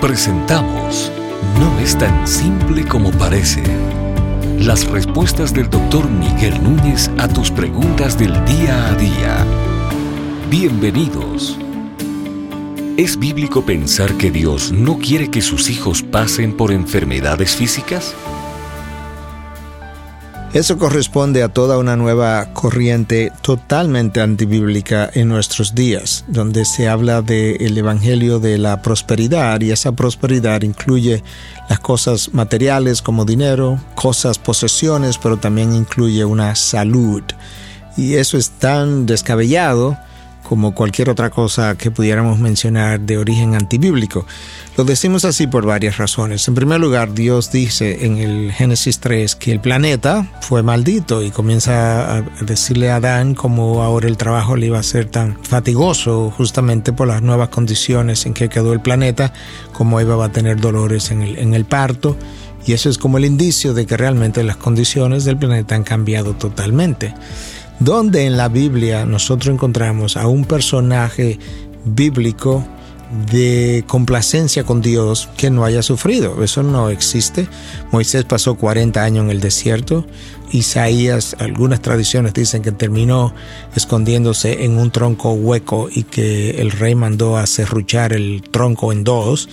Presentamos No es tan simple como parece. Las respuestas del doctor Miguel Núñez a tus preguntas del día a día. Bienvenidos. ¿Es bíblico pensar que Dios no quiere que sus hijos pasen por enfermedades físicas? Eso corresponde a toda una nueva corriente totalmente antibíblica en nuestros días, donde se habla del Evangelio de la prosperidad y esa prosperidad incluye las cosas materiales como dinero, cosas, posesiones, pero también incluye una salud. Y eso es tan descabellado como cualquier otra cosa que pudiéramos mencionar de origen antibíblico. Lo decimos así por varias razones. En primer lugar, Dios dice en el Génesis 3 que el planeta fue maldito y comienza a decirle a Adán cómo ahora el trabajo le iba a ser tan fatigoso justamente por las nuevas condiciones en que quedó el planeta, cómo iba a tener dolores en el parto. Y eso es como el indicio de que realmente las condiciones del planeta han cambiado totalmente donde en la Biblia nosotros encontramos a un personaje bíblico de complacencia con Dios que no haya sufrido. Eso no existe. Moisés pasó 40 años en el desierto. Isaías, algunas tradiciones dicen que terminó escondiéndose en un tronco hueco y que el rey mandó a serruchar el tronco en dos.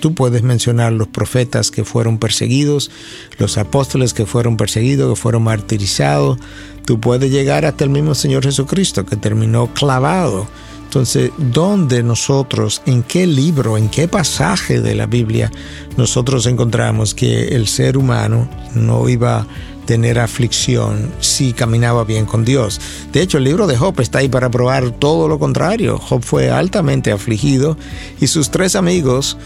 Tú puedes mencionar los profetas que fueron perseguidos, los apóstoles que fueron perseguidos, que fueron martirizados. Tú puedes llegar hasta el mismo Señor Jesucristo que terminó clavado. Entonces, ¿dónde nosotros, en qué libro, en qué pasaje de la Biblia nosotros encontramos que el ser humano no iba a tener aflicción si caminaba bien con Dios? De hecho, el libro de Job está ahí para probar todo lo contrario. Job fue altamente afligido y sus tres amigos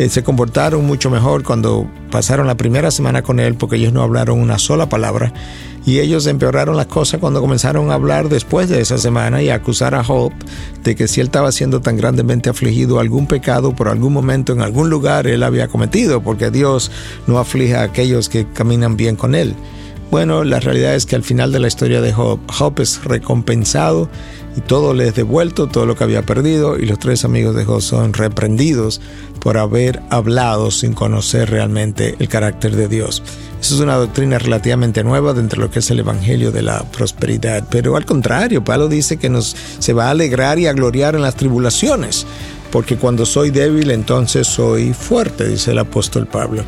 eh, se comportaron mucho mejor cuando pasaron la primera semana con él porque ellos no hablaron una sola palabra y ellos empeoraron las cosas cuando comenzaron a hablar después de esa semana y a acusar a Job de que si él estaba siendo tan grandemente afligido algún pecado por algún momento en algún lugar él había cometido porque Dios no aflige a aquellos que caminan bien con él. Bueno, la realidad es que al final de la historia de Job, Job es recompensado y todo le es devuelto, todo lo que había perdido, y los tres amigos de Job son reprendidos por haber hablado sin conocer realmente el carácter de Dios. Eso es una doctrina relativamente nueva dentro de lo que es el Evangelio de la prosperidad, pero al contrario, Pablo dice que nos se va a alegrar y a gloriar en las tribulaciones, porque cuando soy débil entonces soy fuerte, dice el apóstol Pablo.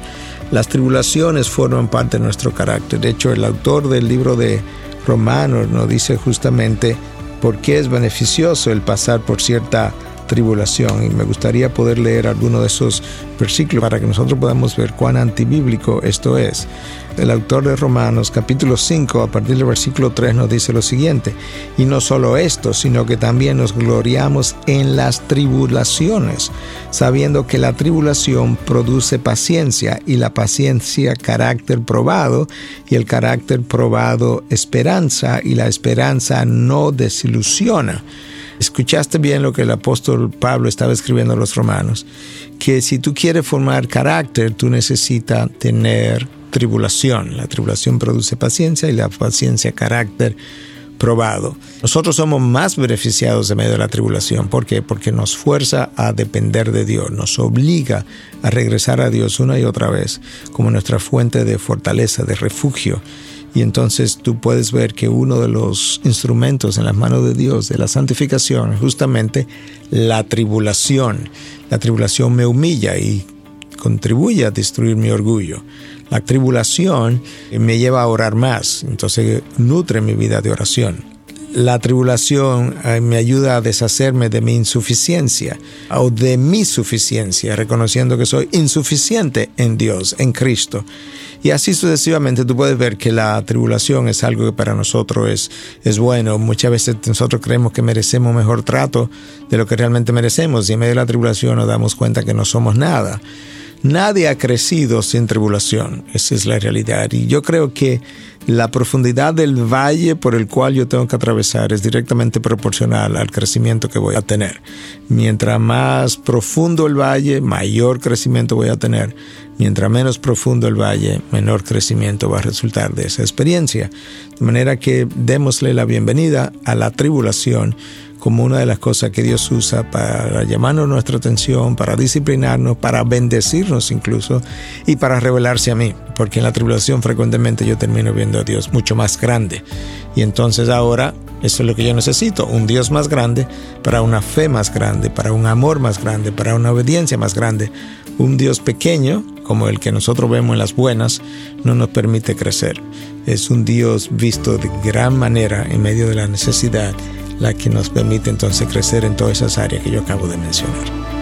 Las tribulaciones forman parte de nuestro carácter. De hecho, el autor del libro de Romanos nos dice justamente por qué es beneficioso el pasar por cierta tribulación. Y me gustaría poder leer alguno de esos versículos para que nosotros podamos ver cuán antibíblico esto es. El autor de Romanos capítulo 5 a partir del versículo 3 nos dice lo siguiente, y no solo esto, sino que también nos gloriamos en las tribulaciones, sabiendo que la tribulación produce paciencia y la paciencia carácter probado y el carácter probado esperanza y la esperanza no desilusiona Escuchaste bien lo que el apóstol Pablo estaba escribiendo a los romanos, que si tú quieres formar carácter, tú necesitas tener tribulación. La tribulación produce paciencia y la paciencia carácter probado. Nosotros somos más beneficiados de medio de la tribulación. ¿Por qué? Porque nos fuerza a depender de Dios, nos obliga a regresar a Dios una y otra vez como nuestra fuente de fortaleza, de refugio. Y entonces tú puedes ver que uno de los instrumentos en las manos de Dios de la santificación es justamente la tribulación. La tribulación me humilla y contribuye a destruir mi orgullo. La tribulación me lleva a orar más, entonces nutre mi vida de oración la tribulación eh, me ayuda a deshacerme de mi insuficiencia o de mi suficiencia, reconociendo que soy insuficiente en Dios, en Cristo. Y así sucesivamente tú puedes ver que la tribulación es algo que para nosotros es, es bueno. Muchas veces nosotros creemos que merecemos mejor trato de lo que realmente merecemos y en medio de la tribulación nos damos cuenta que no somos nada. Nadie ha crecido sin tribulación, esa es la realidad. Y yo creo que la profundidad del valle por el cual yo tengo que atravesar es directamente proporcional al crecimiento que voy a tener. Mientras más profundo el valle, mayor crecimiento voy a tener. Mientras menos profundo el valle, menor crecimiento va a resultar de esa experiencia. De manera que démosle la bienvenida a la tribulación como una de las cosas que Dios usa para llamarnos nuestra atención, para disciplinarnos, para bendecirnos incluso y para revelarse a mí, porque en la tribulación frecuentemente yo termino viendo a Dios mucho más grande. Y entonces ahora eso es lo que yo necesito, un Dios más grande para una fe más grande, para un amor más grande, para una obediencia más grande. Un Dios pequeño, como el que nosotros vemos en las buenas, no nos permite crecer. Es un Dios visto de gran manera en medio de la necesidad la que nos permite entonces crecer en todas esas áreas que yo acabo de mencionar.